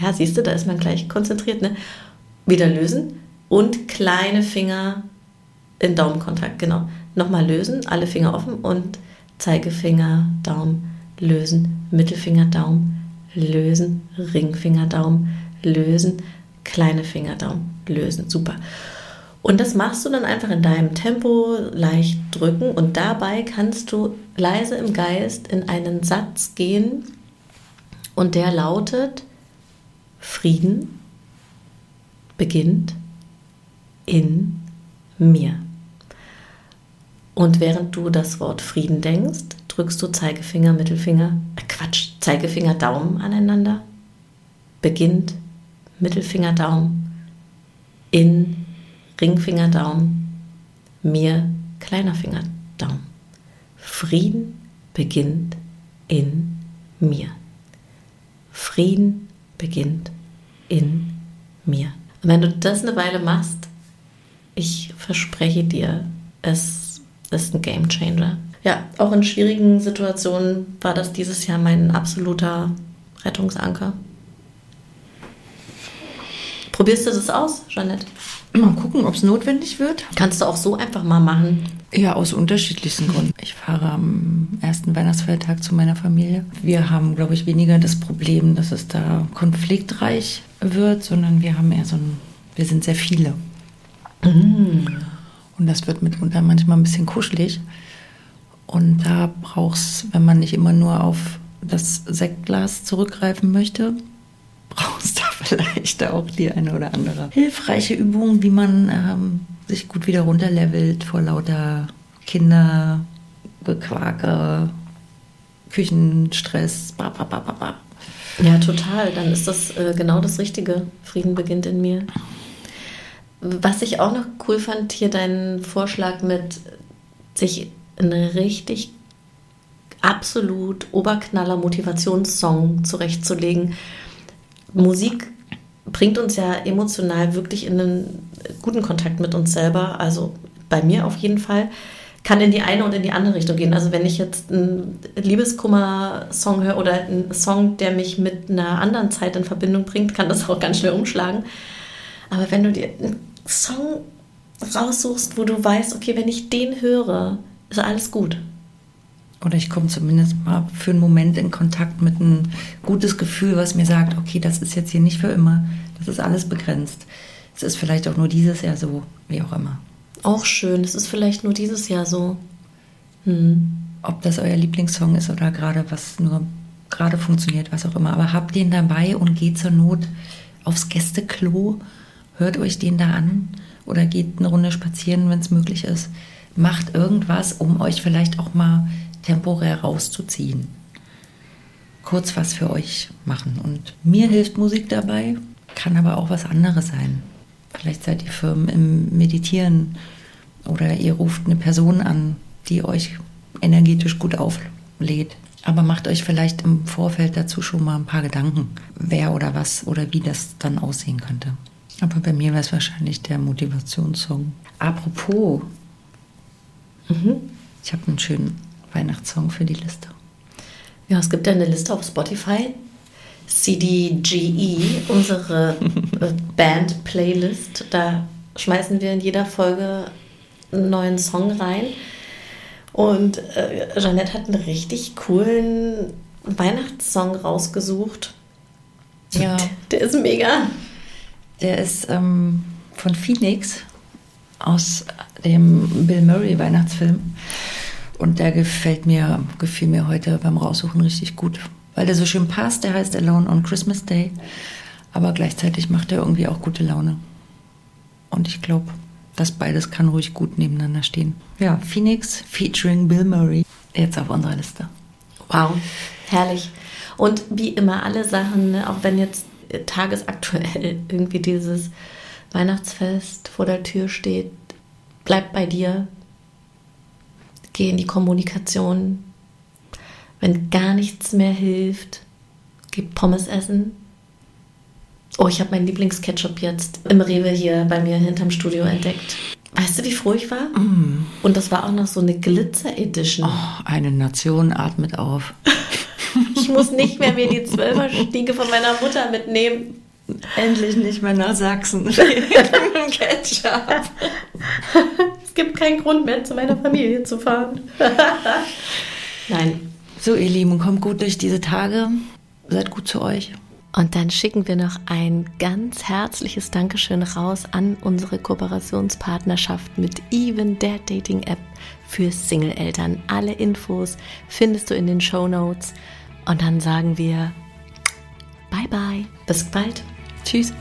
Ja, siehst du, da ist man gleich konzentriert, ne? Wieder lösen. Und kleine Finger in Daumenkontakt, genau. Nochmal lösen, alle Finger offen und Zeigefinger, Daumen, lösen, Mittelfinger, Daumen, lösen, Ringfinger, Daumen, lösen, kleine Finger, Daumen, lösen. Super. Und das machst du dann einfach in deinem Tempo leicht drücken und dabei kannst du leise im Geist in einen Satz gehen und der lautet Frieden beginnt in mir. Und während du das Wort Frieden denkst, drückst du Zeigefinger, Mittelfinger, äh Quatsch, Zeigefinger, Daumen aneinander. Beginnt Mittelfinger, Daumen, in Ringfinger, Daumen, mir kleiner Finger, Daumen. Frieden beginnt in mir. Frieden beginnt in mir. Und wenn du das eine Weile machst, ich verspreche dir, es ist ein Game Changer. Ja, auch in schwierigen Situationen war das dieses Jahr mein absoluter Rettungsanker. Probierst du das aus, Jeanette? Mal gucken, ob es notwendig wird. Kannst du auch so einfach mal machen. Ja, aus unterschiedlichsten Gründen. Ich fahre am ersten Weihnachtsfeiertag zu meiner Familie. Wir haben, glaube ich, weniger das Problem, dass es da konfliktreich wird, sondern wir haben eher so ein, wir sind sehr viele. Und das wird mitunter manchmal ein bisschen kuschelig. Und da braucht es, wenn man nicht immer nur auf das Sektglas zurückgreifen möchte, brauchst du vielleicht auch die eine oder andere hilfreiche Übung, wie man ähm, sich gut wieder runterlevelt vor lauter Kinder, Gequake, Küchenstress, ba, ba, ba, ba, ba. Ja, total. Dann ist das äh, genau das Richtige. Frieden beginnt in mir. Was ich auch noch cool fand, hier dein Vorschlag mit sich einen richtig absolut Oberknaller Motivationssong zurechtzulegen. Musik bringt uns ja emotional wirklich in einen guten Kontakt mit uns selber. Also bei mir auf jeden Fall. Kann in die eine und in die andere Richtung gehen. Also wenn ich jetzt einen Liebeskummer-Song höre oder einen Song, der mich mit einer anderen Zeit in Verbindung bringt, kann das auch ganz schnell umschlagen. Aber wenn du dir einen Song raussuchst, wo du weißt, okay, wenn ich den höre, ist alles gut. Oder ich komme zumindest mal für einen Moment in Kontakt mit einem gutes Gefühl, was mir sagt, okay, das ist jetzt hier nicht für immer, das ist alles begrenzt. Es ist vielleicht auch nur dieses Jahr so, wie auch immer. Auch schön, es ist vielleicht nur dieses Jahr so. Hm. Ob das euer Lieblingssong ist oder gerade was nur gerade funktioniert, was auch immer. Aber habt den dabei und geht zur Not aufs Gästeklo, hört euch den da an oder geht eine Runde spazieren, wenn es möglich ist. Macht irgendwas, um euch vielleicht auch mal temporär rauszuziehen. Kurz was für euch machen. Und mir hilft Musik dabei, kann aber auch was anderes sein. Vielleicht seid ihr Firmen im Meditieren oder ihr ruft eine Person an, die euch energetisch gut auflädt. Aber macht euch vielleicht im Vorfeld dazu schon mal ein paar Gedanken, wer oder was oder wie das dann aussehen könnte. Aber bei mir wäre es wahrscheinlich der Motivationssong. Apropos, mhm. ich habe einen schönen Weihnachtssong für die Liste. Ja, es gibt ja eine Liste auf Spotify. CDGE, unsere äh, Band-Playlist. Da schmeißen wir in jeder Folge einen neuen Song rein. Und äh, Jeanette hat einen richtig coolen Weihnachtssong rausgesucht. Ja. Der ist mega. Der ist ähm, von Phoenix aus dem Bill Murray Weihnachtsfilm. Und der gefällt mir, gefiel mir heute beim Raussuchen richtig gut, weil der so schön passt. Der heißt Alone on Christmas Day, aber gleichzeitig macht er irgendwie auch gute Laune. Und ich glaube, das beides kann ruhig gut nebeneinander stehen. Ja, Phoenix featuring Bill Murray. Jetzt auf unserer Liste. Wow, herrlich. Und wie immer alle Sachen, ne, auch wenn jetzt tagesaktuell irgendwie dieses Weihnachtsfest vor der Tür steht, bleib bei dir, geh in die Kommunikation. Wenn gar nichts mehr hilft, geh Pommes essen. Oh, ich habe meinen Lieblingsketchup jetzt im Rewe hier bei mir hinterm Studio entdeckt. Weißt du, wie froh ich war? Mm. Und das war auch noch so eine Glitzer-Edition. Oh, eine Nation atmet auf. ich muss nicht mehr mir die Zwölferstiege von meiner Mutter mitnehmen. Endlich nicht mehr nach Sachsen. Ketchup. es gibt keinen Grund mehr, zu meiner Familie zu fahren. Nein. So, ihr Lieben, kommt gut durch diese Tage. Seid gut zu euch. Und dann schicken wir noch ein ganz herzliches Dankeschön raus an unsere Kooperationspartnerschaft mit Even, der Dating-App für Single-Eltern. Alle Infos findest du in den Show Notes. Und dann sagen wir Bye bye. Bis bald. Tschüss.